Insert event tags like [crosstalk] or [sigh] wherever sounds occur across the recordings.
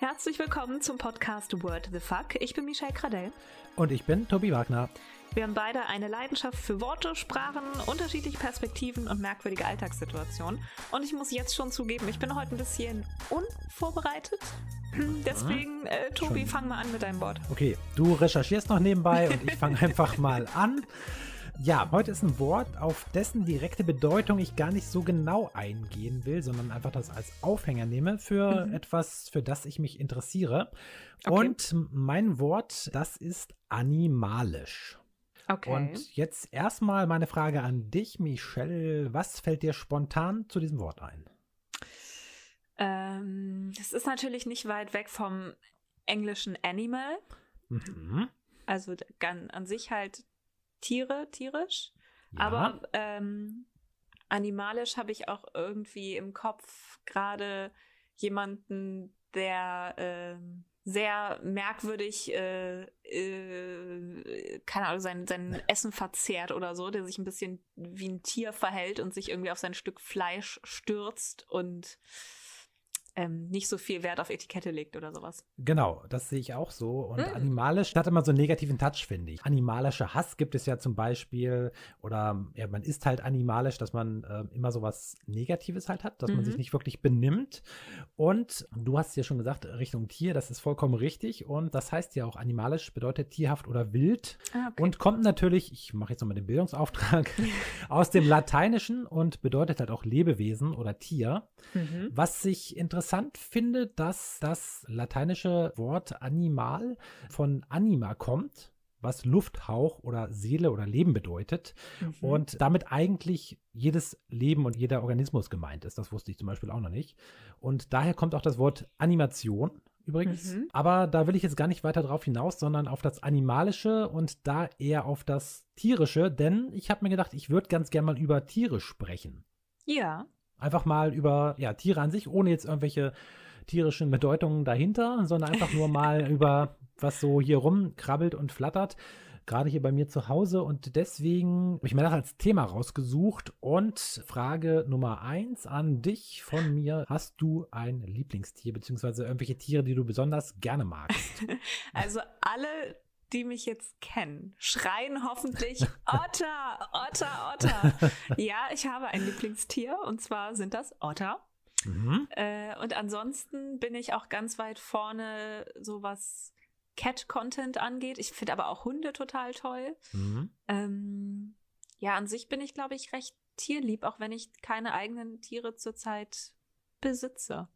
Herzlich willkommen zum Podcast Word the Fuck. Ich bin Michelle Cradell. Und ich bin Tobi Wagner. Wir haben beide eine Leidenschaft für Worte, Sprachen, unterschiedliche Perspektiven und merkwürdige Alltagssituationen. Und ich muss jetzt schon zugeben, ich bin heute ein bisschen unvorbereitet. Deswegen, äh, Tobi, schon. fang mal an mit deinem Wort. Okay, du recherchierst noch nebenbei und ich fange [laughs] einfach mal an. Ja, heute ist ein Wort, auf dessen direkte Bedeutung ich gar nicht so genau eingehen will, sondern einfach das als Aufhänger nehme für mhm. etwas, für das ich mich interessiere. Okay. Und mein Wort, das ist animalisch. Okay. Und jetzt erstmal meine Frage an dich, Michelle. Was fällt dir spontan zu diesem Wort ein? Ähm, das ist natürlich nicht weit weg vom englischen Animal. Mhm. Also an sich halt Tiere, tierisch. Ja. Aber ähm, animalisch habe ich auch irgendwie im Kopf gerade jemanden, der äh, sehr merkwürdig, äh, äh, keine Ahnung, sein, sein Essen verzehrt oder so, der sich ein bisschen wie ein Tier verhält und sich irgendwie auf sein Stück Fleisch stürzt und ähm, nicht so viel Wert auf Etikette legt oder sowas. Genau, das sehe ich auch so. Und mm. animalisch hat immer so einen negativen Touch, finde ich. Animalischer Hass gibt es ja zum Beispiel, oder ja, man ist halt animalisch, dass man äh, immer so was Negatives halt hat, dass mhm. man sich mhm. nicht wirklich benimmt. Und du hast ja schon gesagt, Richtung Tier, das ist vollkommen richtig. Und das heißt ja auch, animalisch bedeutet tierhaft oder wild. Ah, okay. Und kommt natürlich, ich mache jetzt nochmal den Bildungsauftrag, [laughs] aus dem Lateinischen und bedeutet halt auch Lebewesen oder Tier. Mhm. Was sich interessant interessant finde, dass das lateinische Wort animal von anima kommt, was Lufthauch oder Seele oder Leben bedeutet mhm. und damit eigentlich jedes Leben und jeder Organismus gemeint ist. Das wusste ich zum Beispiel auch noch nicht. Und daher kommt auch das Wort Animation übrigens. Mhm. Aber da will ich jetzt gar nicht weiter drauf hinaus, sondern auf das Animalische und da eher auf das Tierische, denn ich habe mir gedacht, ich würde ganz gerne mal über Tiere sprechen. Ja. Einfach mal über ja, Tiere an sich, ohne jetzt irgendwelche tierischen Bedeutungen dahinter, sondern einfach nur mal [laughs] über was so hier rumkrabbelt und flattert. Gerade hier bei mir zu Hause. Und deswegen habe ich mir das als Thema rausgesucht. Und Frage Nummer eins an dich von mir. Hast du ein Lieblingstier, beziehungsweise irgendwelche Tiere, die du besonders gerne magst? [laughs] Also alle die mich jetzt kennen, schreien hoffentlich [laughs] Otter, Otter, Otter. [laughs] ja, ich habe ein Lieblingstier und zwar sind das Otter. Mhm. Äh, und ansonsten bin ich auch ganz weit vorne, so was Cat-Content angeht. Ich finde aber auch Hunde total toll. Mhm. Ähm, ja, an sich bin ich, glaube ich, recht tierlieb, auch wenn ich keine eigenen Tiere zurzeit besitze.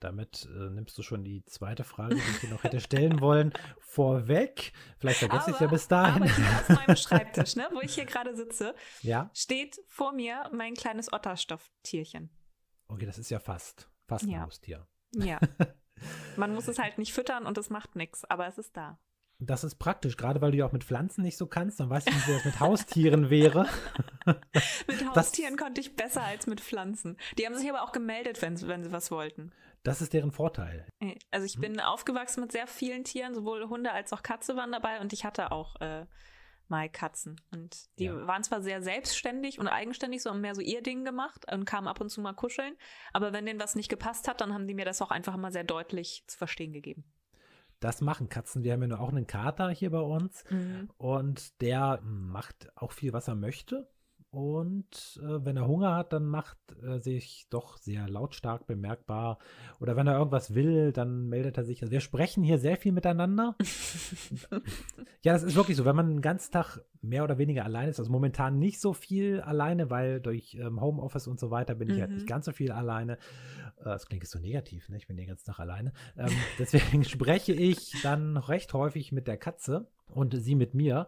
Damit äh, nimmst du schon die zweite Frage, die ich dir noch hätte stellen [laughs] wollen, vorweg. Vielleicht vergesse ich ja bis dahin. Aber hier auf meinem [laughs] Schreibtisch, ne, wo ich hier gerade sitze, ja? steht vor mir mein kleines Otterstofftierchen. Okay, das ist ja fast, fast ein ja. Haustier. Ja. [laughs] Man muss es halt nicht füttern und es macht nichts, aber es ist da. Das ist praktisch, gerade weil du ja auch mit Pflanzen nicht so kannst, dann weißt du nicht, wie das mit Haustieren wäre. mit Haustieren das, konnte ich besser als mit Pflanzen. Die haben sich aber auch gemeldet, wenn, wenn sie was wollten. Das ist deren Vorteil. Also ich hm. bin aufgewachsen mit sehr vielen Tieren, sowohl Hunde als auch Katze waren dabei und ich hatte auch äh, mal Katzen. Und die ja. waren zwar sehr selbstständig und eigenständig, so haben mehr so ihr Ding gemacht und kamen ab und zu mal kuscheln, aber wenn denen was nicht gepasst hat, dann haben die mir das auch einfach immer sehr deutlich zu verstehen gegeben. Das machen Katzen. Wir haben ja nur auch einen Kater hier bei uns mhm. und der macht auch viel, was er möchte. Und äh, wenn er Hunger hat, dann macht er sich doch sehr lautstark bemerkbar. Oder wenn er irgendwas will, dann meldet er sich. Also wir sprechen hier sehr viel miteinander. [laughs] ja, das ist wirklich so. Wenn man den ganzen Tag mehr oder weniger alleine ist, also momentan nicht so viel alleine, weil durch ähm, Homeoffice und so weiter bin ich halt nicht mhm. ganz so viel alleine. Äh, das klingt jetzt so negativ, ne? Ich bin den ganzen Tag alleine. Ähm, deswegen [laughs] spreche ich dann recht häufig mit der Katze und sie mit mir.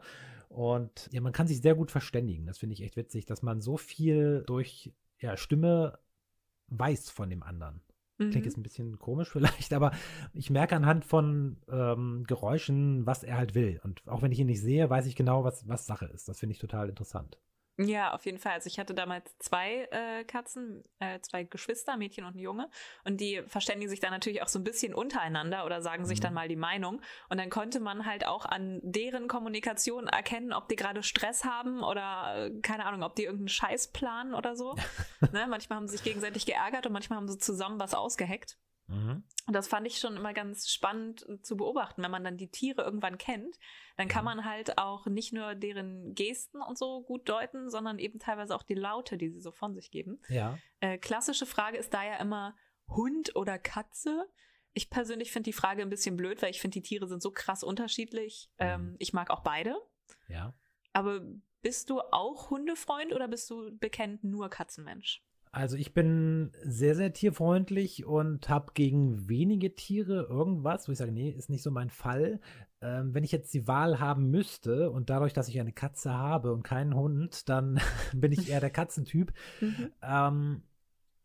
Und ja, man kann sich sehr gut verständigen. Das finde ich echt witzig, dass man so viel durch ja, Stimme weiß von dem anderen. Klingt mhm. jetzt ein bisschen komisch [laughs] vielleicht, aber ich merke anhand von ähm, Geräuschen, was er halt will. Und auch wenn ich ihn nicht sehe, weiß ich genau, was, was Sache ist. Das finde ich total interessant. Ja, auf jeden Fall. Also ich hatte damals zwei äh, Katzen, äh, zwei Geschwister, Mädchen und ein Junge. Und die verständigen sich dann natürlich auch so ein bisschen untereinander oder sagen mhm. sich dann mal die Meinung. Und dann konnte man halt auch an deren Kommunikation erkennen, ob die gerade Stress haben oder äh, keine Ahnung, ob die irgendeinen Scheiß planen oder so. [laughs] ne? Manchmal haben sie sich gegenseitig geärgert und manchmal haben sie zusammen was ausgeheckt. Mhm. Und das fand ich schon immer ganz spannend äh, zu beobachten. Wenn man dann die Tiere irgendwann kennt, dann kann man halt auch nicht nur deren Gesten und so gut deuten, sondern eben teilweise auch die Laute, die sie so von sich geben. Ja. Äh, klassische Frage ist da ja immer Hund oder Katze. Ich persönlich finde die Frage ein bisschen blöd, weil ich finde, die Tiere sind so krass unterschiedlich. Mhm. Ähm, ich mag auch beide. Ja. Aber bist du auch Hundefreund oder bist du bekennt nur Katzenmensch? Also ich bin sehr, sehr tierfreundlich und habe gegen wenige Tiere irgendwas, wo ich sage, nee, ist nicht so mein Fall. Ähm, wenn ich jetzt die Wahl haben müsste und dadurch, dass ich eine Katze habe und keinen Hund, dann [laughs] bin ich eher der Katzentyp. [laughs] Mhm. Ähm,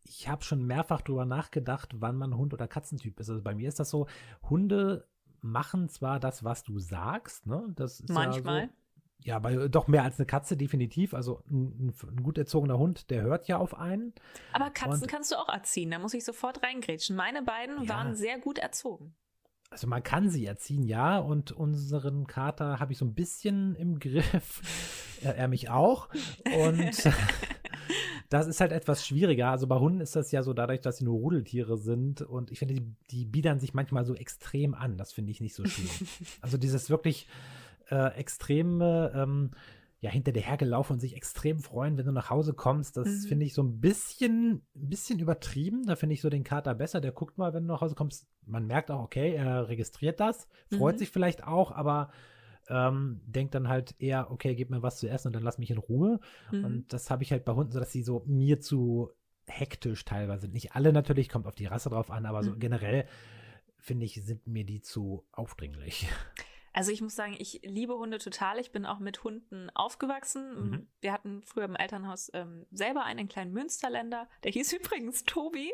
ich habe schon mehrfach darüber nachgedacht, wann man Hund- oder Katzentyp ist. Also bei mir ist das so, Hunde machen zwar das, was du sagst, ne? Das ist Manchmal. Ja so, ja, aber äh, doch mehr als eine Katze, definitiv. Also ein, ein gut erzogener Hund, der hört ja auf einen. Aber Katzen Und, kannst du auch erziehen, da muss ich sofort reingrätschen. Meine beiden ja. waren sehr gut erzogen. Also man kann sie erziehen, ja. Und unseren Kater habe ich so ein bisschen im [laughs] Griff. er, er mich auch. Und [laughs] das ist halt etwas schwieriger. Also bei Hunden ist das ja so dadurch, dass sie nur Rudeltiere sind. Und ich finde, die, die biedern sich manchmal so extrem an. Das finde ich nicht so schön. [laughs] also dieses wirklich äh, extreme, ähm, ja, hinter dir hergelaufen und sich extrem freuen, wenn du nach Hause kommst. Das mhm. finde ich so ein bisschen, ein bisschen übertrieben. Da finde ich so den Kater besser. Der guckt mal, wenn du nach Hause kommst. Man merkt auch, okay, er registriert das, freut mhm. sich vielleicht auch, aber ähm, denkt dann halt eher, okay, gib mir was zu essen und dann lass mich in Ruhe. Mhm. Und das habe ich halt bei Hunden so, dass sie so mir zu hektisch teilweise sind. Nicht alle natürlich, kommt auf die Rasse drauf an, aber so mhm. generell finde ich, sind mir die zu aufdringlich. [laughs] Also ich muss sagen, ich liebe Hunde total. Ich bin auch mit Hunden aufgewachsen. Mhm. Wir hatten früher im Elternhaus ähm, selber einen kleinen Münsterländer. Der hieß [laughs] übrigens Tobi.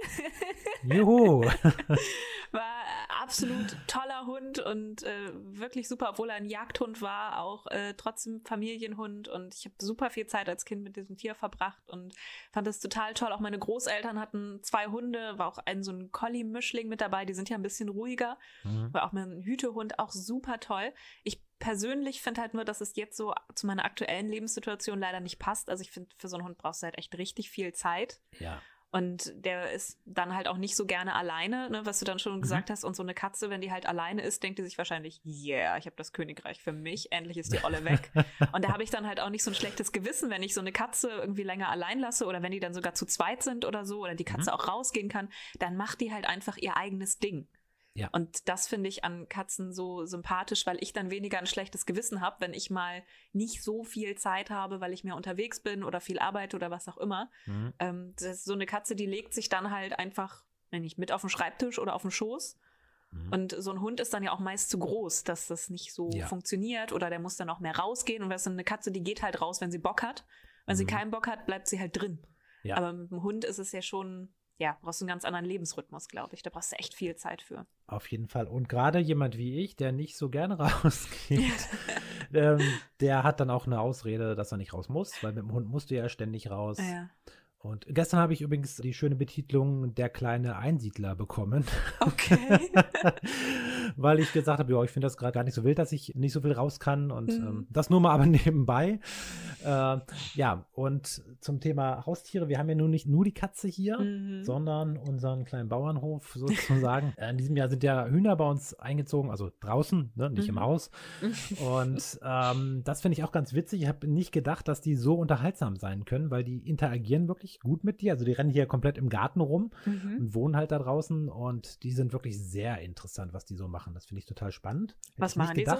Juhu. [laughs] war absolut toller Hund und äh, wirklich super, obwohl er ein Jagdhund war, auch äh, trotzdem Familienhund. Und ich habe super viel Zeit als Kind mit diesem Tier verbracht und fand das total toll. Auch meine Großeltern hatten zwei Hunde, war auch ein so ein Collie-Mischling mit dabei. Die sind ja ein bisschen ruhiger. Mhm. War auch mein Hütehund auch super toll. Ich persönlich finde halt nur, dass es jetzt so zu meiner aktuellen Lebenssituation leider nicht passt. Also ich finde, für so einen Hund brauchst du halt echt richtig viel Zeit. Ja. Und der ist dann halt auch nicht so gerne alleine, ne, was du dann schon mhm. gesagt hast. Und so eine Katze, wenn die halt alleine ist, denkt die sich wahrscheinlich, yeah, ich habe das Königreich für mich, endlich ist die Olle weg. [laughs] und da habe ich dann halt auch nicht so ein schlechtes Gewissen, wenn ich so eine Katze irgendwie länger allein lasse oder wenn die dann sogar zu zweit sind oder so oder die Katze mhm. auch rausgehen kann, dann macht die halt einfach ihr eigenes Ding. Ja. Und das finde ich an Katzen so sympathisch, weil ich dann weniger ein schlechtes Gewissen habe, wenn ich mal nicht so viel Zeit habe, weil ich mehr unterwegs bin oder viel arbeite oder was auch immer. Mhm. Ähm, das ist so eine Katze, die legt sich dann halt einfach, wenn nicht mit auf den Schreibtisch oder auf den Schoß. Mhm. Und so ein Hund ist dann ja auch meist zu groß, dass das nicht so ja. funktioniert oder der muss dann auch mehr rausgehen. Und das ist eine Katze, die geht halt raus, wenn sie Bock hat. Wenn mhm. sie keinen Bock hat, bleibt sie halt drin. Ja. Aber mit dem Hund ist es ja schon ja, brauchst du einen ganz anderen Lebensrhythmus, glaube ich. Da brauchst du echt viel Zeit für. Auf jeden Fall. Und gerade jemand wie ich, der nicht so gerne [laughs] rausgeht, [laughs] ähm, der hat dann auch eine Ausrede, dass er nicht raus muss, weil mit dem Hund musst du ja ständig raus. Ja. Und gestern habe ich übrigens die schöne Betitlung Der kleine Einsiedler bekommen. Okay. [laughs] Weil ich gesagt habe, ja, ich finde das gerade gar nicht so wild, dass ich nicht so viel raus kann und mhm. ähm, das nur mal aber [laughs] nebenbei. Äh, ja, und zum Thema Haustiere, wir haben ja nun nicht nur die Katze hier, mhm. sondern unseren kleinen Bauernhof sozusagen. [laughs] In diesem Jahr sind ja Hühner bei uns eingezogen, also draußen, ne, nicht mhm. im Haus. [laughs] Und ähm, das finde ich auch ganz witzig. Ich habe nicht gedacht, dass die so unterhaltsam sein können, weil die interagieren wirklich wirklich gut mit dir. Also die rennen hier komplett im Garten rum mhm. und wohnen halt da draußen und die sind wirklich sehr interessant, was die so machen. Das finde ich total spannend. Hätte was machen die so?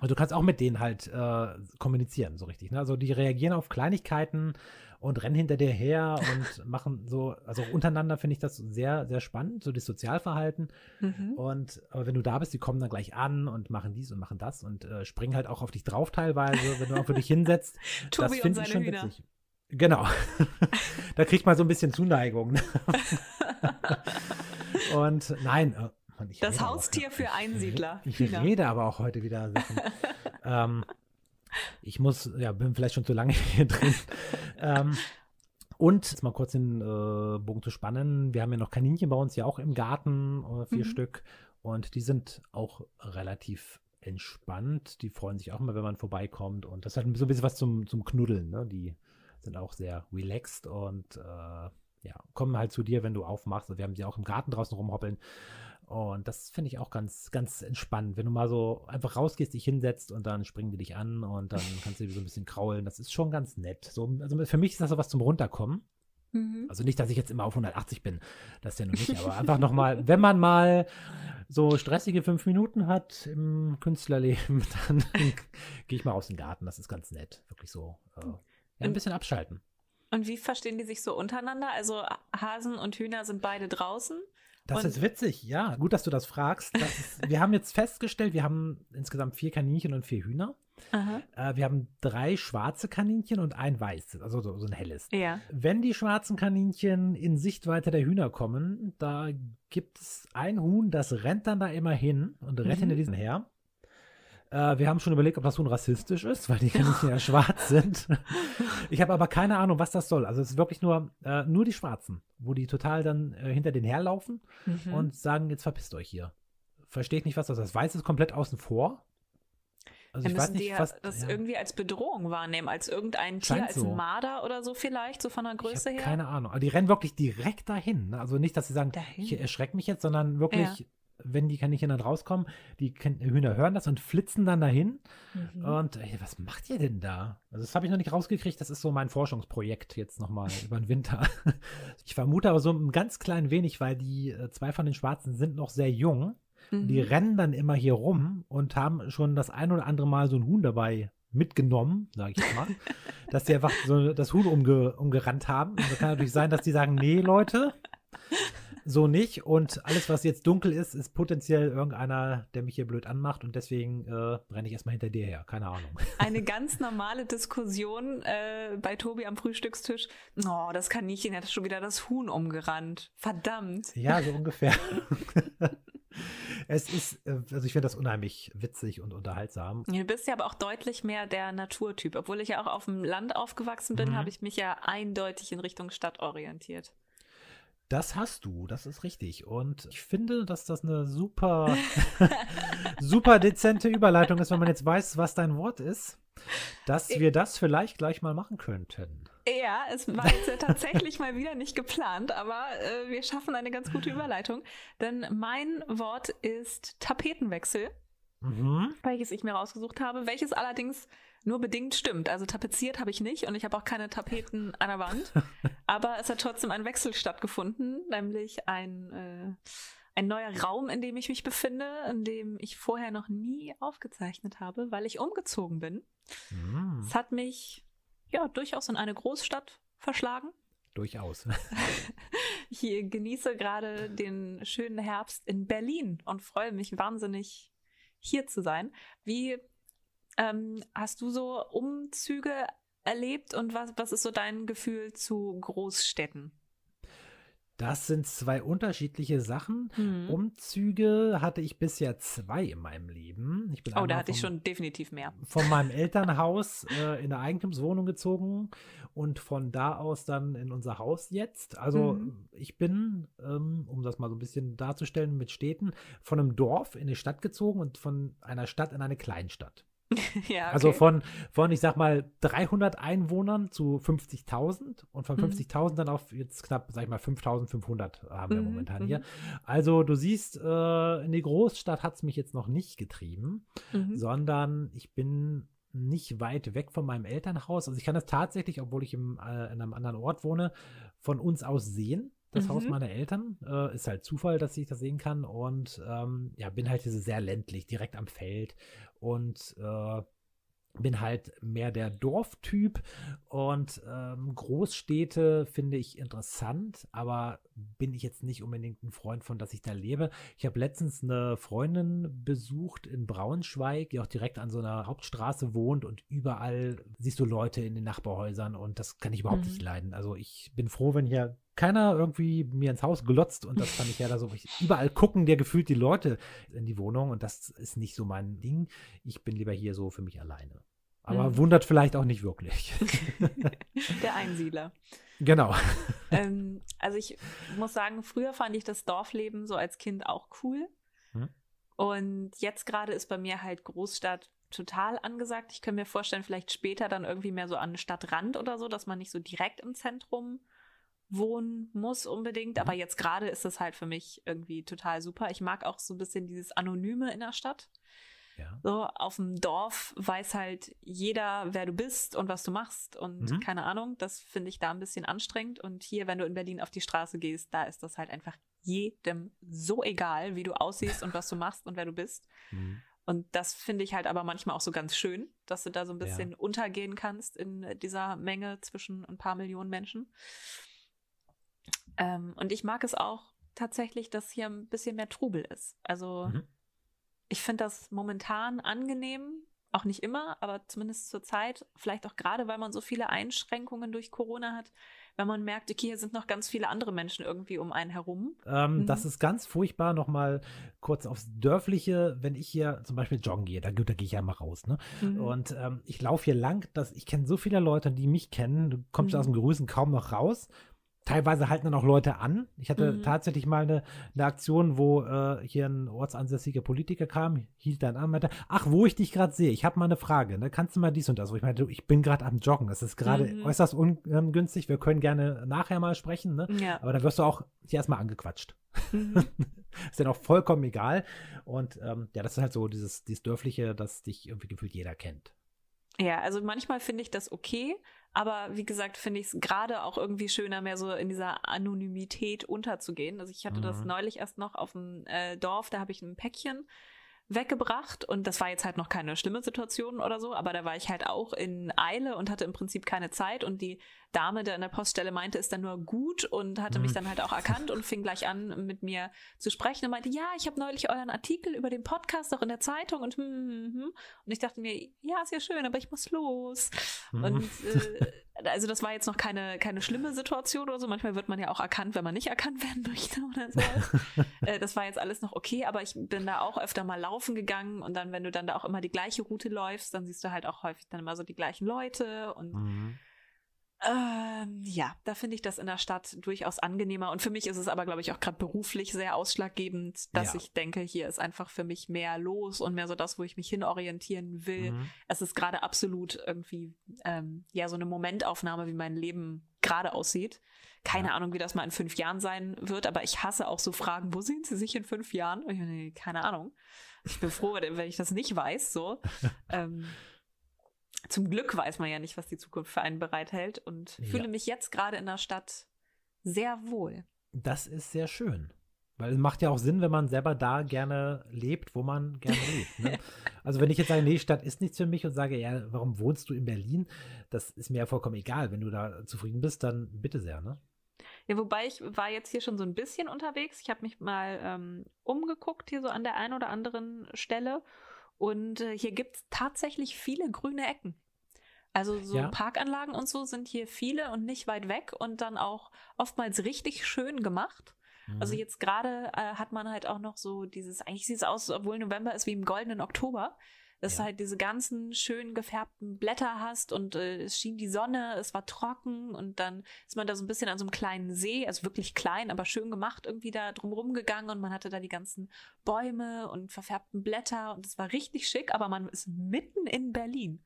Also du kannst auch mit denen halt äh, kommunizieren, so richtig. Ne? Also die reagieren auf Kleinigkeiten und rennen hinter dir her [laughs] und machen so, also untereinander finde ich das sehr, sehr spannend, so das Sozialverhalten. Mhm. Und aber wenn du da bist, die kommen dann gleich an und machen dies und machen das und äh, springen halt auch auf dich drauf teilweise, wenn du auch für dich hinsetzt. [laughs] Das finde ich schon Hühner. witzig. Genau. [laughs] da kriegt man so ein bisschen Zuneigung. Ne? Und nein. Äh, das Haustier auch, [laughs] für Einsiedler. Ich, ich rede aber auch heute wieder Sachen. ähm, ich muss, ja, bin vielleicht schon zu lange [laughs] hier drin. ähm, und jetzt mal kurz den äh, Bogen zu spannen. Wir haben ja noch Kaninchen bei uns ja auch im Garten, äh, vier mhm. Stück. Und die sind auch relativ entspannt. Die freuen sich auch immer, wenn man vorbeikommt. Und das hat so ein bisschen was zum, zum Knuddeln. Ne? Die sind auch sehr relaxed und äh, ja, kommen halt zu dir, wenn du aufmachst. Wir haben sie auch im Garten draußen rumhoppeln. Und das finde ich auch ganz, ganz entspannend, wenn du mal so einfach rausgehst, dich hinsetzt und dann springen die dich an und dann [laughs] kannst du so ein bisschen kraulen. Das ist schon ganz nett. So, also für mich ist das so was zum Runterkommen. Mhm. Also nicht, dass ich jetzt immer auf 180 bin, das ist ja noch nicht, aber einfach nochmal, wenn man mal so stressige fünf Minuten hat im Künstlerleben, [laughs] dann gehe ich mal aus dem Garten. Das ist ganz nett. Wirklich so äh, ja, ein bisschen abschalten. Und wie verstehen die sich so untereinander? Also Hasen und Hühner sind beide draußen? Das und ist witzig, ja. Gut, dass du das fragst. Das ist, [laughs] wir haben jetzt festgestellt, wir haben insgesamt vier Kaninchen und vier Hühner. Äh, wir haben drei schwarze Kaninchen und ein weißes, also so, so, ein helles. Ja. Wenn die schwarzen Kaninchen in Sichtweite der Hühner kommen, da gibt es ein Huhn, das rennt dann da immer hin und rennt mhm. hinter diesen her. Äh, wir haben schon überlegt, ob das Huhn rassistisch ist, weil die Kaninchen ja schwarz sind. [laughs] Ich habe aber keine Ahnung, was das soll. Also es ist wirklich nur, äh, nur die Schwarzen, wo die total dann äh, hinter den herlaufen mhm. und sagen, jetzt verpisst euch hier. Verstehe ich nicht, was das ist. Das Weiß ist komplett außen vor. Also Dann ich weiß nicht, was, das ja. irgendwie als Bedrohung wahrnehmen, als irgendein Tier, Scheint als so. Marder oder so vielleicht, so von der Größe her. Keine Ahnung. Aber die rennen wirklich direkt dahin. Also nicht, dass sie sagen, dahin? ich erschrecke mich jetzt, sondern wirklich ja wenn die Kaninchen dann rauskommen, die Hühner hören das und flitzen dann dahin. Mhm. Und ey, was macht ihr denn da? Also das habe ich noch nicht rausgekriegt. Das ist so mein Forschungsprojekt jetzt nochmal über den Winter. [laughs] Ich vermute aber so ein ganz klein wenig, weil die äh, zwei von den Schwarzen sind noch sehr jung. Mhm. Die rennen dann immer hier rum und haben schon das ein oder andere Mal so ein Huhn dabei mitgenommen, sage ich mal, [laughs] dass sie einfach so das Huhn umge umgerannt haben. Und also kann natürlich sein, dass die sagen, nee, Leute, so nicht. Und alles, was jetzt dunkel ist, ist potenziell irgendeiner, der mich hier blöd anmacht. Und deswegen äh, renne ich erstmal hinter dir her. Keine Ahnung. [laughs] Eine ganz normale Diskussion äh, bei Tobi am Frühstückstisch. Oh, das Kaninchen hat schon wieder das Huhn umgerannt. Verdammt. Ja, so [laughs] ungefähr. [laughs] es ist, äh, also ich finde das unheimlich witzig und unterhaltsam. Du bist ja aber auch deutlich mehr der Naturtyp. Obwohl ich ja auch auf dem Land aufgewachsen bin, mhm. habe ich mich ja eindeutig in Richtung Stadt orientiert. Das hast du, das ist richtig. Und ich finde, dass das eine super, [laughs] [laughs] super dezente Überleitung ist, wenn man jetzt weiß, was dein Wort ist, dass wir das vielleicht gleich mal machen könnten. Ja, es war jetzt tatsächlich mal wieder nicht geplant, aber äh, wir schaffen eine ganz gute Überleitung. Denn mein Wort ist Tapetenwechsel, mhm. welches ich mir rausgesucht habe, welches allerdings nur bedingt stimmt. Also tapeziert habe ich nicht und ich habe auch keine Tapeten an der Wand. [laughs] aber es hat trotzdem ein Wechsel stattgefunden, nämlich ein, äh, ein neuer Raum, in dem ich mich befinde, in dem ich vorher noch nie aufgezeichnet habe, weil ich umgezogen bin. Mm. Es hat mich ja durchaus in eine Großstadt verschlagen. Durchaus. [laughs] ich genieße gerade den schönen Herbst in Berlin und freue mich wahnsinnig, hier zu sein. Wie ähm, hast du so Umzüge erlebt und was, was ist so dein Gefühl zu Großstädten? Das sind zwei unterschiedliche Sachen. Mhm. Umzüge hatte ich bisher zwei in meinem Leben. oh, da hatte vom, ich schon definitiv mehr. Von meinem Elternhaus äh, in eine Eigentumswohnung gezogen und von da aus dann in unser Haus jetzt. Also mhm. ich bin, ähm, um das mal so ein bisschen darzustellen mit Städten, von einem Dorf in eine Stadt gezogen und von einer Stadt in eine Kleinstadt. [laughs] ja, okay. Also von, von, ich sag mal, 300 Einwohnern zu 50.000 und von mhm. 50.000 dann auf jetzt knapp, sag ich mal, 5.500 haben wir mhm. momentan hier. Mhm. Also du siehst, äh, in die Großstadt hat es mich jetzt noch nicht getrieben, mhm. sondern ich bin nicht weit weg von meinem Elternhaus. Also ich kann das tatsächlich, obwohl ich im, äh, in einem anderen Ort wohne, von uns aus sehen das mhm. Haus meiner Eltern. Äh, ist halt Zufall, dass ich das sehen kann. Und ähm, ja, bin halt sehr ländlich, direkt am Feld und äh, bin halt mehr der Dorftyp und ähm, Großstädte finde ich interessant, aber bin ich jetzt nicht unbedingt ein Freund von, dass ich da lebe. Ich habe letztens eine Freundin besucht in Braunschweig, die auch direkt an so einer Hauptstraße wohnt und überall siehst du Leute in den Nachbarhäusern und das kann ich überhaupt mhm. nicht leiden. Also ich bin froh, wenn hier keiner irgendwie mir ins Haus glotzt und das fand ich ja da so. Überall gucken der gefühlt die Leute in die Wohnung und das ist nicht so mein Ding. Ich bin lieber hier so für mich alleine. Aber mhm. wundert vielleicht auch nicht wirklich. [laughs] der Einsiedler. Genau. Ähm, also ich muss sagen, früher fand ich das Dorfleben so als Kind auch cool. Hm? Und jetzt gerade ist bei mir halt Großstadt total angesagt. Ich könnte mir vorstellen, vielleicht später dann irgendwie mehr so an Stadtrand oder so, dass man nicht so direkt im Zentrum wohnen muss unbedingt. Aber jetzt gerade ist das halt für mich irgendwie total super. Ich mag auch so ein bisschen dieses Anonyme in der Stadt. Ja. So, auf dem Dorf weiß halt jeder, wer du bist und was du machst und mhm. keine Ahnung. Das finde ich da ein bisschen anstrengend. Und hier, wenn du in Berlin auf die Straße gehst, da ist das halt einfach jedem so egal, wie du aussiehst und was du machst und wer du bist. Mhm. Und das finde ich halt aber manchmal auch so ganz schön, dass du da so ein bisschen ja. untergehen kannst in dieser Menge zwischen ein paar Millionen Menschen. Ähm, und ich mag es auch tatsächlich, dass hier ein bisschen mehr Trubel ist. Also mhm. ich finde das momentan angenehm, auch nicht immer, aber zumindest zur Zeit, vielleicht auch gerade, weil man so viele Einschränkungen durch Corona hat, wenn man merkt, okay, hier sind noch ganz viele andere Menschen irgendwie um einen herum. Ähm, mhm. Das ist ganz furchtbar, nochmal kurz aufs Dörfliche, wenn ich hier zum Beispiel joggen gehe, da, da gehe ich ja mal raus, ne? Mhm. Und ähm, ich laufe hier lang, dass ich kenne so viele Leute, die mich kennen, du kommst mhm. aus dem Grüßen kaum noch raus Teilweise halten dann auch Leute an. Ich hatte mhm. tatsächlich mal eine, eine Aktion, wo äh, hier ein ortsansässiger Politiker kam, hielt dann an, meinte, ach, wo ich dich gerade sehe, ich habe mal eine Frage, ne? kannst du mal dies und das? Wo ich meinte, ich bin gerade am Joggen, das ist gerade mhm. äußerst ungünstig, wir können gerne nachher mal sprechen, ne? Ja. aber dann wirst du auch hier erstmal angequatscht. Mhm. [laughs] ist dann auch vollkommen egal. Und ähm, ja, das ist halt so dieses, dieses Dörfliche, das dich irgendwie gefühlt jeder kennt. Ja, also manchmal finde ich das okay, aber wie gesagt, finde ich es gerade auch irgendwie schöner, mehr so in dieser Anonymität unterzugehen. Also ich hatte mhm. das neulich erst noch auf dem äh, Dorf, da habe ich ein Päckchen weggebracht und das war jetzt halt noch keine schlimme Situation oder so, aber da war ich halt auch in Eile und hatte im Prinzip keine Zeit und die Dame, der an der Poststelle meinte, ist dann nur gut und hatte mich mhm. dann halt auch erkannt und fing gleich an mit mir zu sprechen und meinte, ja, ich habe neulich euren Artikel über den Podcast auch in der Zeitung und hm, hm, hm. und ich dachte mir, ja, ist ja schön, aber ich muss los mhm. und [laughs] äh, also das war jetzt noch keine, keine schlimme Situation oder so. Manchmal wird man ja auch erkannt, wenn man nicht erkannt werden [laughs] möchte oder so. äh, das war jetzt alles noch okay, aber ich bin da auch öfter mal laufen gegangen und dann, wenn du dann da auch immer die gleiche Route läufst, dann siehst du halt auch häufig dann immer so die gleichen Leute und mhm. Ähm, ja, da finde ich das in der Stadt durchaus angenehmer. Und für mich ist es aber, glaube ich, auch gerade beruflich sehr ausschlaggebend, dass ja. ich denke, hier ist einfach für mich mehr los und mehr so das, wo ich mich hinorientieren will. Mhm. Es ist gerade absolut irgendwie, ähm, ja, so eine Momentaufnahme, wie mein Leben gerade aussieht. Keine ja. Ahnung, wie das mal in fünf Jahren sein wird, aber ich hasse auch so Fragen, wo sehen Sie sich in fünf Jahren? Ich, keine Ahnung. Ich bin froh, wenn ich das nicht weiß, so. [laughs] ähm, zum Glück weiß man ja nicht, was die Zukunft für einen bereithält und ja. fühle mich jetzt gerade in der Stadt sehr wohl. Das ist sehr schön. Weil es macht ja auch Sinn, wenn man selber da gerne lebt, wo man gerne lebt. Ne? [laughs] Also wenn ich jetzt sage, nee, Stadt ist nichts für mich und sage, ja, warum wohnst du in Berlin? Das ist mir ja vollkommen egal. Wenn du da zufrieden bist, dann bitte sehr, ne? Ja, wobei ich war jetzt hier schon so ein bisschen unterwegs. Ich habe mich mal ähm, umgeguckt hier so an der einen oder anderen Stelle und äh, hier gibt es tatsächlich viele grüne Ecken. Also so ja. Parkanlagen und so sind hier viele und nicht weit weg und dann auch oftmals richtig schön gemacht. Also mhm. Also jetzt gerade äh, hat man halt auch noch so dieses, eigentlich sieht es aus, obwohl November ist wie im goldenen Oktober dass ja. du halt diese ganzen schön gefärbten Blätter hast und äh, es schien die Sonne, es war trocken und dann ist man da so ein bisschen an so einem kleinen See, also wirklich klein, aber schön gemacht, irgendwie da drumrum gegangen und man hatte da die ganzen Bäume und verfärbten Blätter und es war richtig schick, aber man ist mitten in Berlin.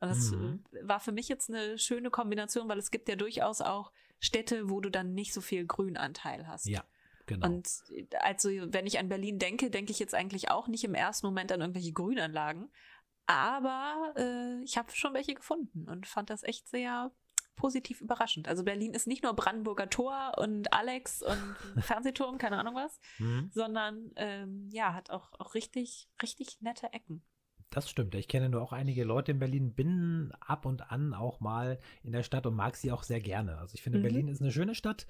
Und das mhm. Äh, war für mich jetzt eine schöne Kombination, weil es gibt ja durchaus auch Städte, wo du dann nicht so viel Grünanteil hast. Ja. Genau. Und also, wenn ich an Berlin denke, denke ich jetzt eigentlich auch nicht im ersten Moment an irgendwelche Grünanlagen. Aber äh, ich habe schon welche gefunden und fand das echt sehr positiv überraschend. Also Berlin ist nicht nur Brandenburger Tor und Alex und [laughs] Fernsehturm, keine Ahnung was, mhm. sondern ähm, ja, hat auch, auch richtig, richtig nette Ecken. Das stimmt. Ich kenne nur auch einige Leute in Berlin, bin ab und an auch mal in der Stadt und mag sie auch sehr gerne. Also ich finde, mhm. Berlin ist eine schöne Stadt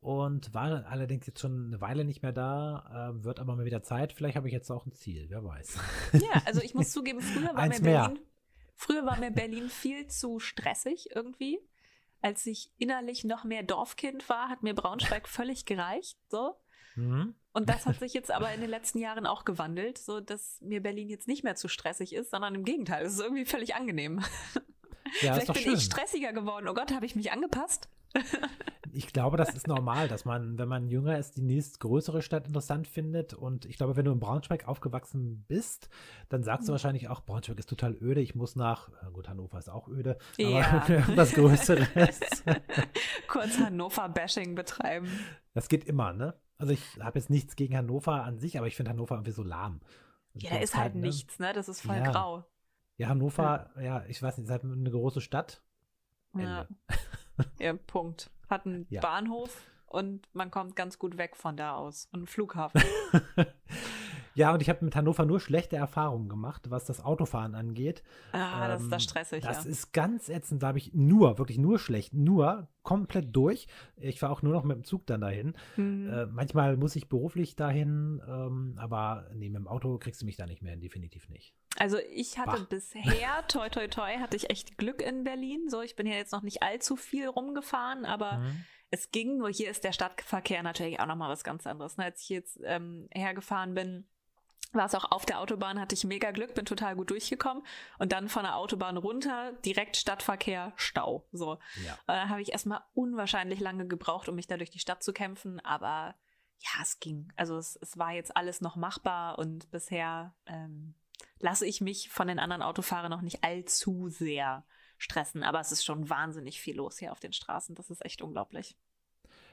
und war allerdings jetzt schon eine Weile nicht mehr da, äh, wird aber mal wieder Zeit. Vielleicht habe ich jetzt auch ein Ziel, wer weiß. [laughs] Ja, also ich muss zugeben, früher war, mir Berlin, früher war mir Berlin viel zu stressig irgendwie. Als ich innerlich noch mehr Dorfkind war, hat mir Braunschweig [laughs] völlig gereicht. So. Mhm. Und das hat sich jetzt aber in den letzten Jahren auch gewandelt, so dass mir Berlin jetzt nicht mehr zu stressig ist, sondern im Gegenteil, es ist irgendwie völlig angenehm. [laughs] Ja, Vielleicht bin schön. ich stressiger geworden. Oh Gott, habe ich mich angepasst? [laughs] ich glaube, das ist normal, dass man, wenn man jünger ist, die nächstgrößere Stadt interessant findet. Und ich glaube, wenn du in Braunschweig aufgewachsen bist, dann sagst du mhm. wahrscheinlich auch, Braunschweig ist total öde. Ich muss nach, gut, Hannover ist auch öde, ja. [laughs] aber was Größeres. [laughs] Kurz Hannover-Bashing betreiben. Das geht immer, ne? Also ich habe jetzt nichts gegen Hannover an sich, aber ich finde Hannover irgendwie so lahm. Ja, da ist halt, halt ne? nichts, ne? Das ist voll ja. grau. Ja, Hannover, ja. ja, ich weiß nicht, ist halt eine große Stadt. Ja. [laughs] ja, Punkt. Hat einen ja. Bahnhof und man kommt ganz gut weg von da aus. Und einen Flughafen. [laughs] Ja, und ich habe mit Hannover nur schlechte Erfahrungen gemacht, was das Autofahren angeht. Ah, ähm, das ist das stressig. Das ja. ist ganz ätzend. Da habe ich nur, wirklich nur schlecht, nur komplett durch. Ich fahre auch nur noch mit dem Zug dann dahin. Mhm. Äh, manchmal muss ich beruflich dahin, ähm, aber nee, mit dem Auto kriegst du mich da nicht mehr hin, definitiv nicht. Also ich hatte bah. bisher, [laughs] toi toi toi, hatte ich echt Glück in Berlin. So, ich bin ja jetzt noch nicht allzu viel rumgefahren, aber mhm es ging, nur hier ist der Stadtverkehr natürlich auch nochmal was ganz anderes. Ne? Als ich jetzt ähm, hergefahren bin, war es auch auf der Autobahn, hatte ich mega Glück, bin total gut durchgekommen und dann von der Autobahn runter, direkt Stadtverkehr, Stau. So. Ja. Äh, habe ich erstmal unwahrscheinlich lange gebraucht, um mich da durch die Stadt zu kämpfen, aber ja, es ging. Also es, es war jetzt alles noch machbar und bisher ähm, lasse ich mich von den anderen Autofahrern noch nicht allzu sehr stressen, aber es ist schon wahnsinnig viel los hier auf den Straßen. Das ist echt unglaublich.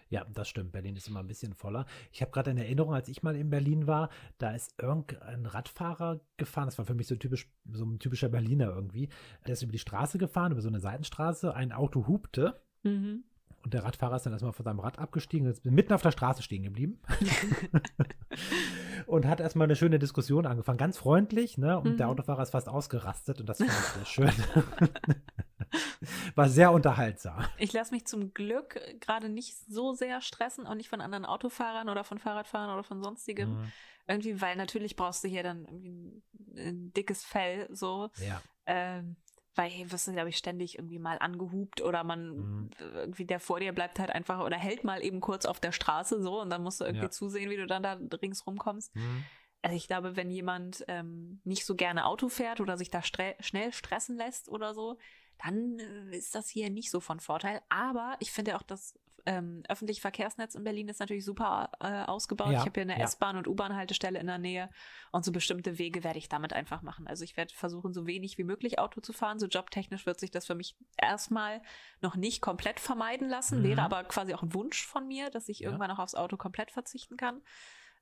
Ja, das stimmt. Berlin ist immer ein bisschen voller. Ich habe gerade in Erinnerung, als ich mal in Berlin war, da ist irgendein Radfahrer gefahren. Das war für mich so typisch, so ein typischer Berliner irgendwie. Der ist über die Straße gefahren, über so eine Seitenstraße. Ein Auto hupte. Mhm. Und der Radfahrer ist dann erstmal von seinem Rad abgestiegen und ist mitten auf der Straße stehen geblieben. [laughs] [laughs] und hat erstmal eine schöne Diskussion angefangen. Ganz freundlich, ne? Und mhm. der Autofahrer ist fast ausgerastet und das fand ich sehr schön. [laughs] War sehr unterhaltsam. Ich lasse mich zum Glück gerade nicht so sehr stressen, auch nicht von anderen Autofahrern oder von Fahrradfahrern oder von sonstigem. Mhm. Irgendwie, weil natürlich brauchst du hier dann irgendwie ein, ein dickes Fell, so. Ja. Ähm, weil hier wirst du, glaube ich, ständig irgendwie mal angehupt oder man mhm. irgendwie der vor dir bleibt halt einfach oder hält mal eben kurz auf der Straße so und dann musst du irgendwie ja. zusehen, wie du dann da ringsrum kommst. Mhm. Also ich glaube, wenn jemand ähm, nicht so gerne Auto fährt oder sich da stre schnell stressen lässt oder so, dann äh, ist das hier nicht so von Vorteil. Aber ich finde auch, das ähm, öffentliche Verkehrsnetz in Berlin ist natürlich super äh, ausgebaut. Ja, ich habe hier eine ja. S-Bahn und U-Bahn-Haltestelle in der Nähe und so bestimmte Wege werde ich damit einfach machen. Also ich werde versuchen, so wenig wie möglich Auto zu fahren. So jobtechnisch wird sich das für mich erstmal noch nicht komplett vermeiden lassen, mhm. wäre aber quasi auch ein Wunsch von mir, dass ich ja. irgendwann auch aufs Auto komplett verzichten kann.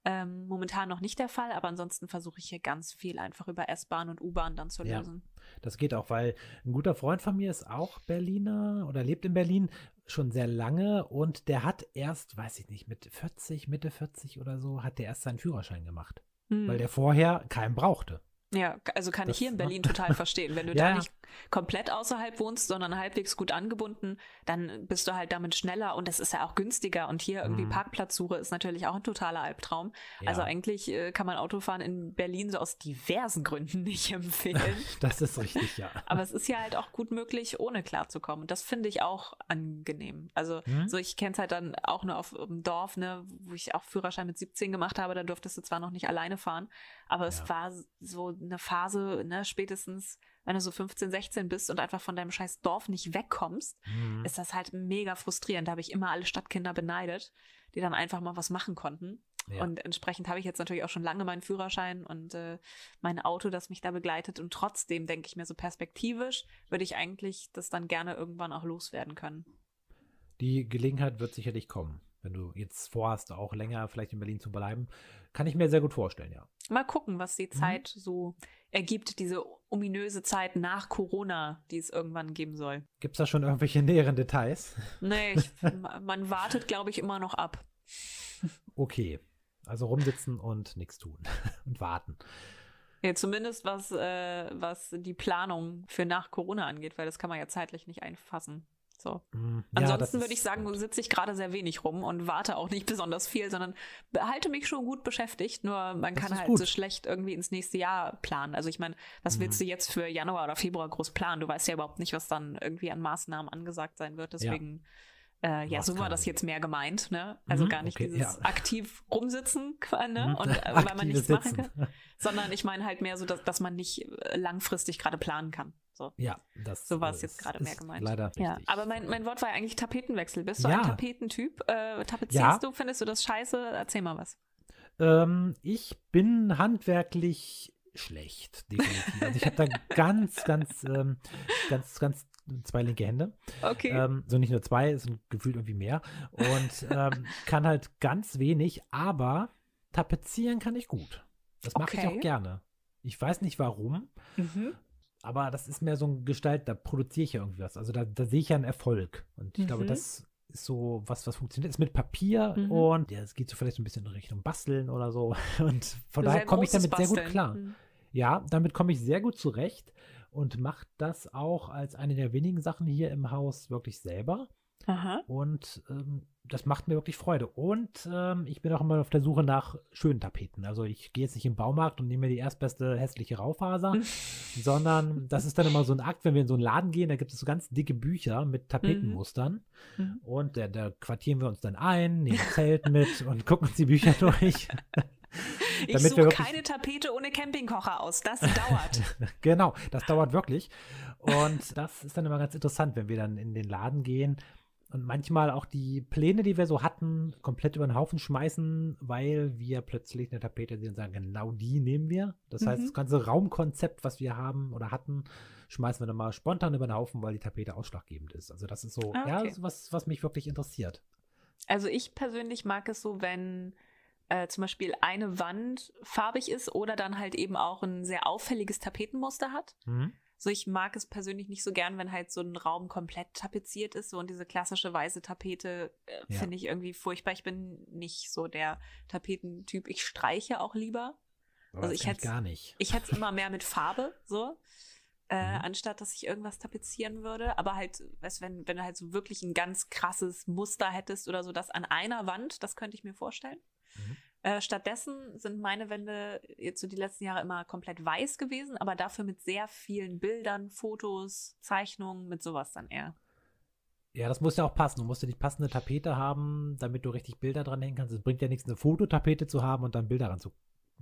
Ähm, momentan noch nicht der Fall, aber ansonsten versuche ich hier ganz viel einfach über S-Bahn und U-Bahn dann zu lösen. Das geht auch, weil ein guter Freund von mir ist auch Berliner oder lebt in Berlin schon sehr lange und der hat erst, weiß ich nicht, mit 40, Mitte 40 oder so, hat der erst seinen Führerschein gemacht, hm. weil der vorher keinen brauchte. Ja, also kann das, ich hier in Berlin total [laughs] verstehen. Wenn du ja, da nicht komplett außerhalb wohnst, sondern halbwegs gut angebunden, dann bist du halt damit schneller und es ist ja auch günstiger. Und hier irgendwie mhm. Parkplatzsuche ist natürlich auch ein totaler Albtraum. Ja. Also eigentlich äh, kann man Autofahren in Berlin so aus diversen Gründen [laughs] nicht empfehlen. [laughs] das ist richtig, ja. Aber es ist ja halt auch gut möglich, ohne klarzukommen. Und das finde ich auch angenehm. Also mhm. so, ich kenne es halt dann auch nur auf dem Dorf, ne, wo ich auch Führerschein mit 17 gemacht habe. Da durftest du zwar noch nicht alleine fahren, aber ja. es war so eine Phase, ne, spätestens, wenn du so 15, 16 bist und einfach von deinem scheiß Dorf nicht wegkommst, mhm. ist das halt mega frustrierend. Da habe ich immer alle Stadtkinder beneidet, die dann einfach mal was machen konnten. Ja. Und entsprechend habe ich jetzt natürlich auch schon lange meinen Führerschein und äh, mein Auto, das mich da begleitet. Und trotzdem denke ich mir so perspektivisch, würde ich eigentlich das dann gerne irgendwann auch loswerden können. Die Gelegenheit wird sicherlich kommen, wenn du jetzt vorhast, auch länger vielleicht in Berlin zu bleiben. Kann ich mir sehr gut vorstellen, ja. Mal gucken, was die mhm. Zeit mhm. so ergibt, diese ominöse Zeit nach Corona, die es irgendwann geben soll. Gibt es da schon irgendwelche [laughs] näheren Details? Nee, ich, man wartet, glaube ich, immer noch ab. Okay, also rumsitzen und nichts tun [laughs] und warten. Ja, zumindest was, äh, was die Planung für nach Corona angeht, weil das kann man ja zeitlich nicht einfassen. So. Mm, ja, Ansonsten würde ich sagen, sitze ich gerade sehr wenig rum und warte auch nicht [laughs] besonders viel, sondern behalte mich schon gut beschäftigt. Nur man das kann halt gut. so schlecht irgendwie ins nächste Jahr planen. Also ich meine, was willst mhm. du jetzt für Januar oder Februar groß planen? Du weißt ja überhaupt nicht, was dann irgendwie an Maßnahmen angesagt sein wird. Deswegen. Ja. Äh, ja, so war das jetzt mehr gemeint, ne? Also mhm, gar nicht okay, dieses ja. aktiv rumsitzen, ne? Mhm. Und [laughs] äh, weil man nichts Sitzen. machen kann. Sondern ich meine halt mehr so, dass, dass man nicht äh, langfristig gerade planen kann. So. Ja, das so war es jetzt gerade mehr gemeint. Leider richtig. Ja, aber mein, mein Wort war ja eigentlich Tapetenwechsel. Bist du Ja. ein Tapetentyp? Äh, tapezierst Ja. du? Findest du das scheiße? Erzähl mal was. Ähm, ich bin handwerklich schlecht, definitiv. Also ich habe da [laughs] ganz, ganz, ähm, ganz, ganz zwei linke Hände. Okay. Ähm, so nicht nur zwei, es sind gefühlt irgendwie mehr. Und ähm, [laughs] kann halt ganz wenig, aber tapezieren kann ich gut. Das mache ich Okay. auch gerne. Ich weiß nicht warum, mhm. Aber das ist mehr so ein Gestalt, da produziere ich ja irgendwie was. Also da, da sehe ich ja einen Erfolg. Und ich glaube, Mhm. das ist so was, was funktioniert. Ist mit Papier Mhm. und ja, es geht so vielleicht so ein bisschen in Richtung Basteln oder so. [laughs] Und von daher komme ich damit sehr gut Basteln. klar. Mhm. Ja, damit komme ich sehr gut zurecht und mache das auch als eine der wenigen Sachen hier im Haus wirklich selber. Aha. Und ähm, das macht mir wirklich Freude. Und ähm, ich bin auch immer auf der Suche nach schönen Tapeten. Also ich gehe jetzt nicht im Baumarkt und nehme mir die erstbeste hässliche Raufaser, [laughs] sondern das ist dann immer so ein Akt, wenn wir in so einen Laden gehen, da gibt es so ganz dicke Bücher mit Tapetenmustern. Mhm. Und da, da quartieren wir uns dann ein, nehmen Zelt mit und [laughs] gucken uns die Bücher durch. [laughs] Ich suche keine Tapete ohne Campingkocher aus. Das dauert. genau, das dauert wirklich. Und das ist dann immer ganz interessant, wenn wir dann in den Laden gehen und manchmal auch die Pläne, die wir so hatten, komplett über den Haufen schmeißen, weil wir plötzlich eine Tapete sehen und sagen, genau die nehmen wir. Das heißt, Mhm. das ganze Raumkonzept, was wir haben oder hatten, schmeißen wir dann mal spontan über den Haufen, weil die Tapete ausschlaggebend ist. Also das ist so, Ah, ja, okay. das ist was, was mich wirklich interessiert. Also ich persönlich mag es so, wenn äh, zum Beispiel eine Wand farbig ist oder dann halt eben auch ein sehr auffälliges Tapetenmuster hat. Mhm. So, ich mag es persönlich nicht so gern, wenn halt so ein Raum komplett tapeziert ist. So und diese klassische weiße Tapete äh, Ja. finde ich irgendwie furchtbar. Ich bin nicht so der Tapetentyp. Ich streiche auch lieber. Aber Also ich hätt's- gar nicht. Ich hätte es immer mehr mit Farbe, so. Äh, Mhm. Anstatt dass ich irgendwas tapezieren würde. Aber halt, weißt, wenn, wenn du halt so wirklich ein ganz krasses Muster hättest oder so, das an einer Wand, das könnte ich mir vorstellen. Mhm. Äh, stattdessen sind meine Wände jetzt so die letzten Jahre immer komplett weiß gewesen, aber dafür mit sehr vielen Bildern, Fotos, Zeichnungen, mit sowas dann eher. Ja, das muss ja auch passen. Du musst ja die passende Tapete haben, damit du richtig Bilder dran hängen kannst. Es bringt ja nichts, eine Fototapete zu haben und dann Bilder ran zu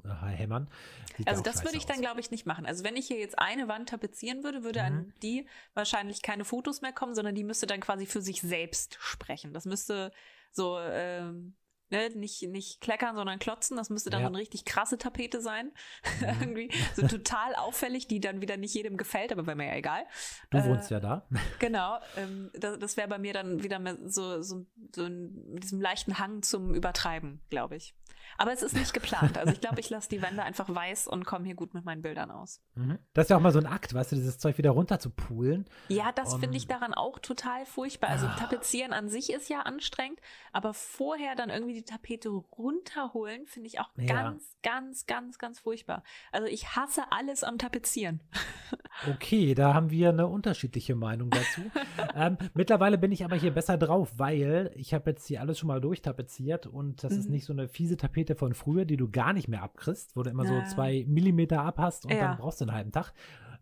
äh, hämmern. Sieht Also das würde ich dann, aus. glaube ich, nicht machen. Also wenn ich hier jetzt eine Wand tapezieren würde, würde Mhm. an die wahrscheinlich keine Fotos mehr kommen, sondern die müsste dann quasi für sich selbst sprechen. Das müsste so, ähm, ne, nicht, nicht kleckern, sondern klotzen. Das müsste dann Ja. so eine richtig krasse Tapete sein. [laughs] Mhm. Irgendwie so total auffällig, die dann wieder nicht jedem gefällt, aber wäre mir ja egal. Du Äh, wohnst ja da. [laughs] Genau, ähm, das, das wäre bei mir dann wieder so, so, so ein, mit diesem leichten Hang zum Übertreiben, glaube ich. Aber es ist nicht geplant. Also ich glaube, ich lasse die Wände einfach weiß und komme hier gut mit meinen Bildern aus. Mhm. Das ist ja auch mal so ein Akt, weißt du, dieses Zeug wieder runter zu poolen. Ja, das finde ich daran auch total furchtbar. Also Ah. tapezieren an sich ist ja anstrengend, aber vorher dann irgendwie die Tapete runterholen, finde ich auch Ja. ganz, ganz, ganz, ganz furchtbar. Also ich hasse alles am Tapezieren. [laughs] Okay, da haben wir eine unterschiedliche Meinung dazu. [laughs] ähm, mittlerweile bin ich aber hier besser drauf, weil ich habe jetzt hier alles schon mal durchtapeziert und das ist Mhm. nicht so eine fiese Tapete von früher, die du gar nicht mehr abkriegst, wo du immer so Ja. zwei Millimeter abhast und Ja. dann brauchst du einen halben Tag,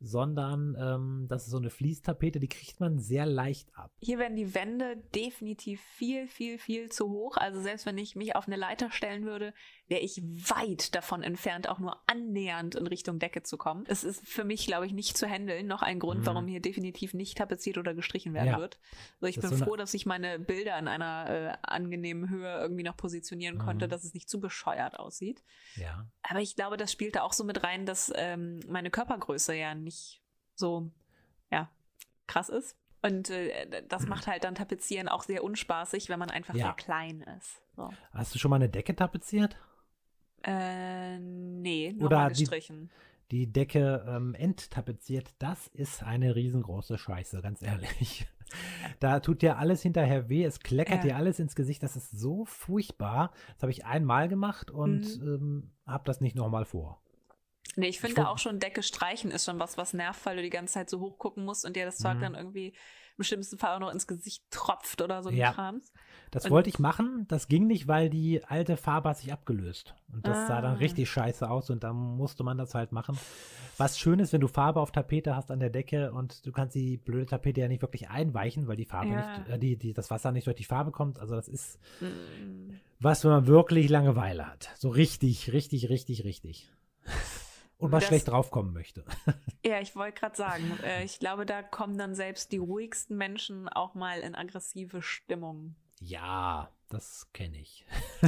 sondern ähm, das ist so eine Fließtapete, die kriegt man sehr leicht ab. Hier werden die Wände definitiv viel, viel, viel zu hoch. Also selbst wenn ich mich auf eine Leiter stellen würde, wäre ich weit davon entfernt, auch nur annähernd in Richtung Decke zu kommen. Es ist für mich, glaube ich, nicht zu handeln. Noch ein Grund, Mhm. warum hier definitiv nicht tapeziert oder gestrichen werden Ja. wird. Also ich Das bin so froh, dass ich meine Bilder in einer äh, angenehmen Höhe irgendwie noch positionieren konnte, Mhm. dass es nicht zu bescheuert aussieht. Ja. Aber ich glaube, das spielte auch so mit rein, dass ähm, meine Körpergröße ja nicht so ja, krass ist. Und äh, das macht halt dann Tapezieren auch sehr unspaßig, wenn man einfach Ja. sehr klein ist. So. Hast du schon mal eine Decke tapeziert? Äh, nee, nur Oder mal die- gestrichen. die Decke ähm, enttapeziert, das ist eine riesengroße Scheiße, ganz ehrlich. [laughs] Da tut dir alles hinterher weh, es kleckert Ja. dir alles ins Gesicht, das ist so furchtbar. Das habe ich einmal gemacht und Mhm. ähm, habe das nicht nochmal vor. Nee, ich finde auch schon Decke streichen ist schon was, was nervt, weil du die ganze Zeit so hoch gucken musst und dir das Zeug Mhm. dann irgendwie im schlimmsten Fall auch noch ins Gesicht tropft oder so Ja. Krams. Das Und- wollte ich machen, das ging nicht, weil die alte Farbe hat sich abgelöst. Und das sah dann Ah. richtig scheiße aus und dann musste man das halt machen. Was schön ist, wenn du Farbe auf Tapete hast an der Decke und du kannst die blöde Tapete ja nicht wirklich einweichen, weil die Farbe Ja. nicht, äh, die, die, das Wasser nicht durch die Farbe kommt. Also das ist Mm. was, wenn man wirklich Langeweile hat. So richtig, richtig, richtig, richtig. [laughs] und mal schlecht draufkommen möchte. [laughs] Ja, ich wollte gerade sagen, äh, ich glaube, da kommen dann selbst die ruhigsten Menschen auch mal in aggressive Stimmung. Ja, das kenne ich. [laughs]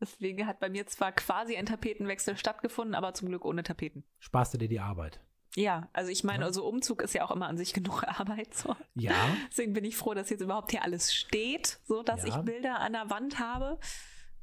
Deswegen hat bei mir zwar quasi ein Tapetenwechsel stattgefunden, aber zum Glück ohne Tapeten. Sparst du dir die Arbeit? Ja, also ich meine, ja. also Umzug ist ja auch immer an sich [laughs] genug Arbeit. So. Ja. Deswegen bin ich froh, dass jetzt überhaupt hier alles steht, so dass ja. ich Bilder an der Wand habe.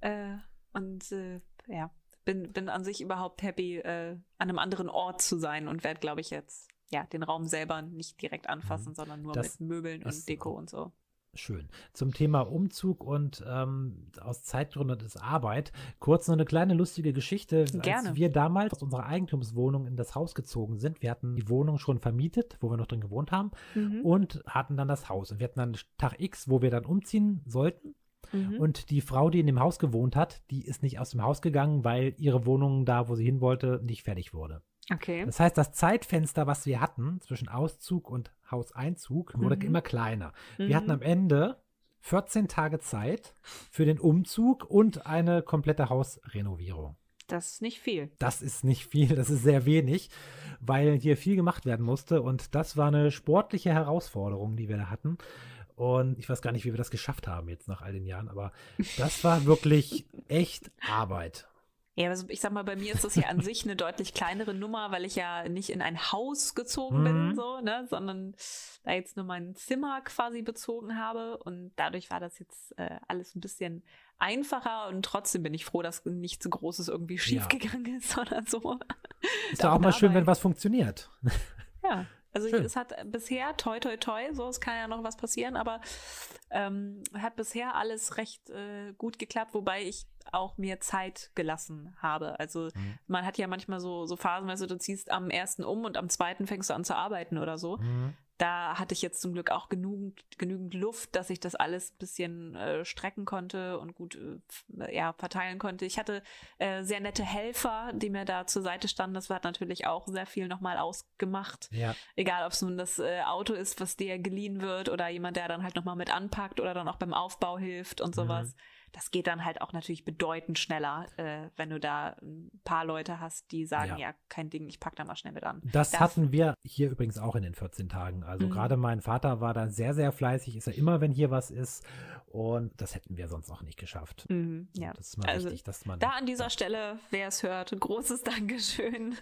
Äh, und äh, ja, bin, bin an sich überhaupt happy, äh, an einem anderen Ort zu sein und werde, glaube ich, jetzt ja den Raum selber nicht direkt anfassen, mhm. sondern nur das mit Möbeln und Deko und so. Schön. Zum Thema Umzug und ähm, aus Zeitgründen ist Arbeit. Kurz noch eine kleine lustige Geschichte. Gerne. Als wir damals aus unserer Eigentumswohnung in das Haus gezogen sind, wir hatten die Wohnung schon vermietet, wo wir noch drin gewohnt haben, mhm. und hatten dann das Haus. Und wir hatten dann Tag X, wo wir dann umziehen sollten. Mhm. Und die Frau, die in dem Haus gewohnt hat, die ist nicht aus dem Haus gegangen, weil ihre Wohnung da, wo sie hin wollte, nicht fertig wurde. Okay. Das heißt, das Zeitfenster, was wir hatten zwischen Auszug und Hauseinzug, wurde mhm. immer kleiner. Mhm. Wir hatten am Ende 14 Tage Zeit für den Umzug und eine komplette Hausrenovierung. Das ist nicht viel. Das ist nicht viel, das ist sehr wenig, weil hier viel gemacht werden musste und das war eine sportliche Herausforderung, die wir da hatten. Und ich weiß gar nicht, wie wir das geschafft haben jetzt nach all den Jahren, aber das war wirklich echt Arbeit. Ja, also ich sag mal, bei mir ist das ja an sich eine deutlich kleinere Nummer, weil ich ja nicht in ein Haus gezogen mhm. bin, so, ne, sondern da jetzt nur mein Zimmer quasi bezogen habe. Und dadurch war das jetzt äh, alles ein bisschen einfacher und trotzdem bin ich froh, dass nichts so Großes irgendwie schiefgegangen ja. ist [laughs] oder so. Ist doch auch mal schön, wenn was funktioniert. Ja. Also ich, es hat bisher, toi toi toi, so es kann ja noch was passieren, aber ähm, hat bisher alles recht äh, gut geklappt, wobei ich auch mir Zeit gelassen habe. Also mhm. man hat ja manchmal so, so Phasen, weißt du, du ziehst am ersten um und am zweiten fängst du an zu arbeiten oder so. Mhm da hatte ich jetzt zum Glück auch genügend, genügend Luft, dass ich das alles ein bisschen äh, strecken konnte und gut äh, ja, verteilen konnte. Ich hatte äh, sehr nette Helfer, die mir da zur Seite standen. Das hat natürlich auch sehr viel nochmal ausgemacht. Ja. Egal, ob es nun das äh, Auto ist, was dir geliehen wird oder jemand, der dann halt nochmal mit anpackt oder dann auch beim Aufbau hilft und sowas. Mhm das geht dann halt auch natürlich bedeutend schneller, äh, wenn du da ein paar Leute hast, die sagen, ja, ja kein Ding, ich pack da mal schnell mit an. Das, das hatten wir hier übrigens auch in den 14 Tagen. Also mhm. gerade mein Vater war da sehr, sehr fleißig, ist er immer, wenn hier was ist. Und das hätten wir sonst auch nicht geschafft. Mhm, ja. Das ist mal also, wichtig, dass man. Da an dieser Stelle, wer es hört, großes [laughs] Dankeschön.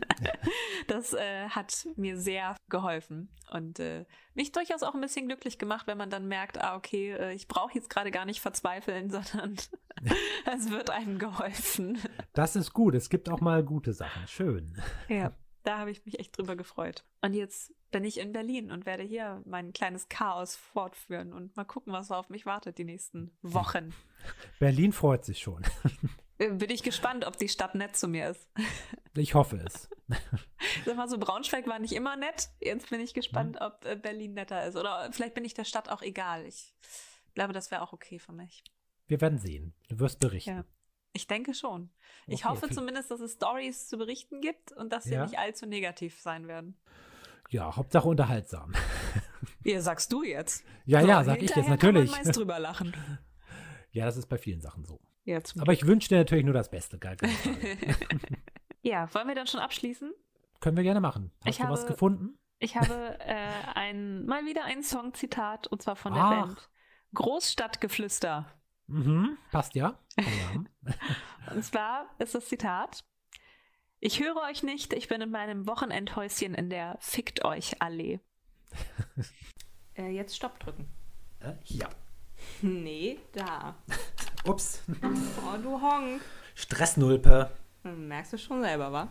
das äh, hat mir sehr geholfen und äh, mich durchaus auch ein bisschen glücklich gemacht, wenn man dann merkt, ah, okay, äh, ich brauche jetzt gerade gar nicht verzweifeln, [laughs] sondern [laughs] es wird einem geholfen. Das ist gut. Es gibt auch mal gute Sachen. Schön. Ja. Da habe ich mich echt drüber gefreut. Und jetzt bin ich in Berlin und werde hier mein kleines Chaos fortführen und mal gucken, was auf mich wartet die nächsten Wochen. [laughs] Berlin freut sich schon. [laughs] Äh, bin ich gespannt, ob die Stadt nett zu mir ist. Ich hoffe es. Sag mal so, Braunschweig war nicht immer nett. Jetzt bin ich gespannt, mhm. ob äh, Berlin netter ist. Oder vielleicht bin ich der Stadt auch egal. Ich glaube, das wäre auch okay für mich. Wir werden sehen. Du wirst berichten. Ja. Ich denke schon. Ich okay, hoffe okay. zumindest, dass es Stories zu berichten gibt und dass sie ja. nicht allzu negativ sein werden. Ja, Hauptsache unterhaltsam. [laughs] Ja, sagst du jetzt. Ja, so, ja, sag ich jetzt natürlich. Kann man meist drüber lachen. [laughs] Ja, das ist bei vielen Sachen so. Ja, Aber ich wünsche dir natürlich nur das Beste, [laughs] geil. ja, wollen wir dann schon abschließen? Können wir gerne machen. Hast ich du habe, was gefunden? Ich habe äh, ein, mal wieder ein Songzitat und zwar von der Ach. Band Großstadtgeflüster. Mhm, passt [laughs] ja. Und zwar ist das Zitat: Ich höre euch nicht, ich bin in meinem Wochenendhäuschen in der Fickt euch Allee. [laughs] äh, jetzt Stopp drücken. Äh, ja. [laughs] Nee, da. Ups. Oh, du Honk. Stressnulpe. Merkst du schon selber, wa?